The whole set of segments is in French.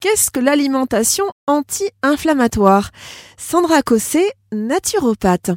qu'est-ce que l'alimentation anti-inflammatoire? Sandra Cossé, naturopathe.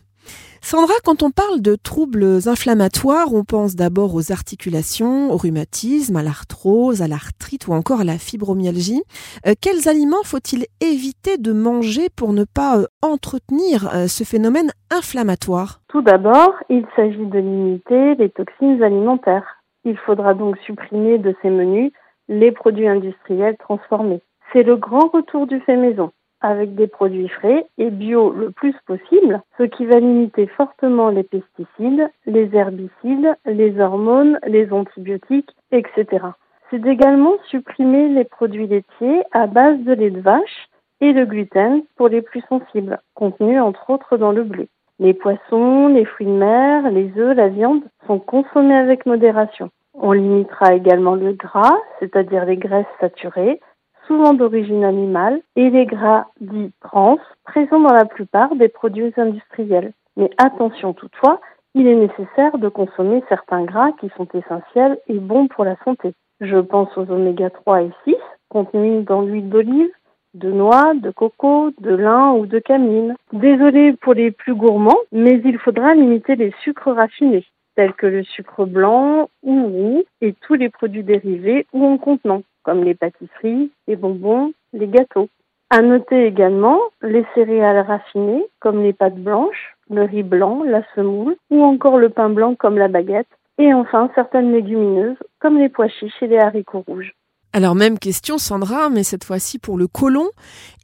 Sandra, quand on parle de troubles inflammatoires, on pense d'abord aux articulations, au rhumatisme, à l'arthrose, à l'arthrite ou encore à la fibromyalgie. Euh, quels aliments faut-il éviter de manger pour ne pas euh, entretenir euh, ce phénomène inflammatoire? Tout d'abord, il s'agit de limiter les toxines alimentaires. Il faudra donc supprimer de ces menus les produits industriels transformés. C'est le grand retour du fait maison avec des produits frais et bio le plus possible, ce qui va limiter fortement les pesticides, les herbicides, les hormones, les antibiotiques, etc. C'est également supprimer les produits laitiers à base de lait de vache et le gluten pour les plus sensibles, contenus entre autres dans le blé. Les poissons, les fruits de mer, les œufs, la viande sont consommés avec modération. On limitera également le gras, c'est-à-dire les graisses saturées, souvent d'origine animale, et les gras dits trans, présents dans la plupart des produits industriels. Mais attention toutefois, il est nécessaire de consommer certains gras qui sont essentiels et bons pour la santé. Je pense aux oméga 3 et 6 contenus dans l'huile d'olive, de noix, de coco, de lin ou de camine. Désolé pour les plus gourmands, mais il faudra limiter les sucres raffinés, tels que le sucre blanc ou roux et tous les produits dérivés ou en contenant comme les pâtisseries, les bonbons, les gâteaux. À noter également les céréales raffinées, comme les pâtes blanches, le riz blanc, la semoule, ou encore le pain blanc comme la baguette, et enfin certaines légumineuses, comme les pois chiches et les haricots rouges. Alors même question Sandra, mais cette fois-ci pour le côlon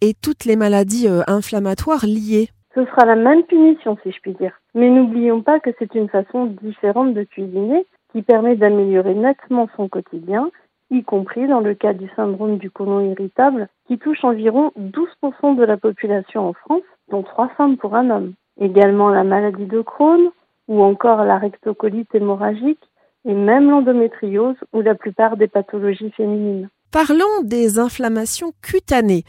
et toutes les maladies euh, inflammatoires liées. Ce sera la même punition si je puis dire. Mais n'oublions pas que c'est une façon différente de cuisiner qui permet d'améliorer nettement son quotidien y compris dans le cas du syndrome du côlon irritable, qui touche environ 12% de la population en France, dont 3 femmes pour un homme. Également la maladie de Crohn, ou encore la rectocolite hémorragique, et même l'endométriose ou la plupart des pathologies féminines. Parlons des inflammations cutanées.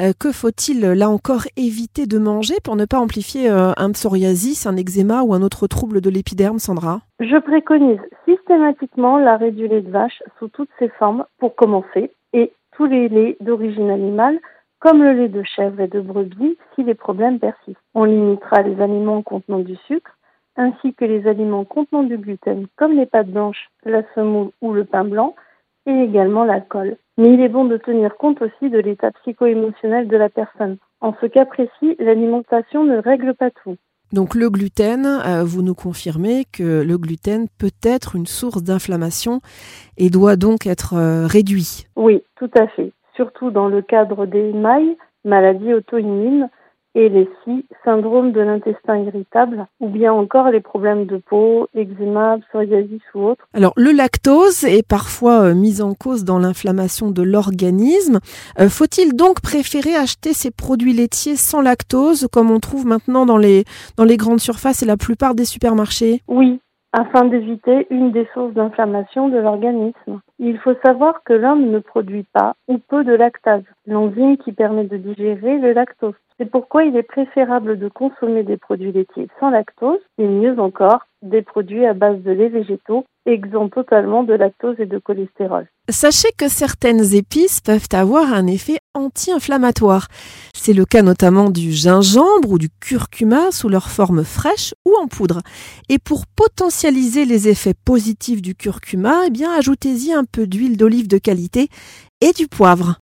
Euh, que faut-il là encore éviter de manger pour ne pas amplifier euh, un psoriasis, un eczéma ou un autre trouble de l'épiderme, Sandra? Je préconise systématiquement l'arrêt du lait de vache sous toutes ses formes pour commencer et tous les laits d'origine animale comme le lait de chèvre et de brebis si les problèmes persistent. On limitera les aliments contenant du sucre ainsi que les aliments contenant du gluten comme les pâtes blanches, la semoule ou le pain blanc et également l'alcool. Mais il est bon de tenir compte aussi de l'état psycho-émotionnel de la personne. En ce cas précis, l'alimentation ne règle pas tout. Donc le gluten, euh, vous nous confirmez que le gluten peut être une source d'inflammation et doit donc être euh, réduit. Oui, tout à fait. Surtout dans le cadre des mailles, maladies auto-immunes, et les SI, syndrome de l'intestin irritable, ou bien encore les problèmes de peau, eczéma, psoriasis ou autres. Alors le lactose est parfois euh, mis en cause dans l'inflammation de l'organisme. Euh, faut-il donc préférer acheter ces produits laitiers sans lactose, comme on trouve maintenant dans les, dans les grandes surfaces et la plupart des supermarchés? Oui, afin d'éviter une des sources d'inflammation de l'organisme. Il faut savoir que l'homme ne produit pas ou peu de lactase, l'enzyme qui permet de digérer le lactose. C'est pourquoi il est préférable de consommer des produits laitiers sans lactose et mieux encore des produits à base de lait végétaux exempts totalement de lactose et de cholestérol. Sachez que certaines épices peuvent avoir un effet anti-inflammatoire. C'est le cas notamment du gingembre ou du curcuma sous leur forme fraîche ou en poudre. Et pour potentialiser les effets positifs du curcuma, eh bien ajoutez-y un peu d'huile d'olive de qualité et du poivre.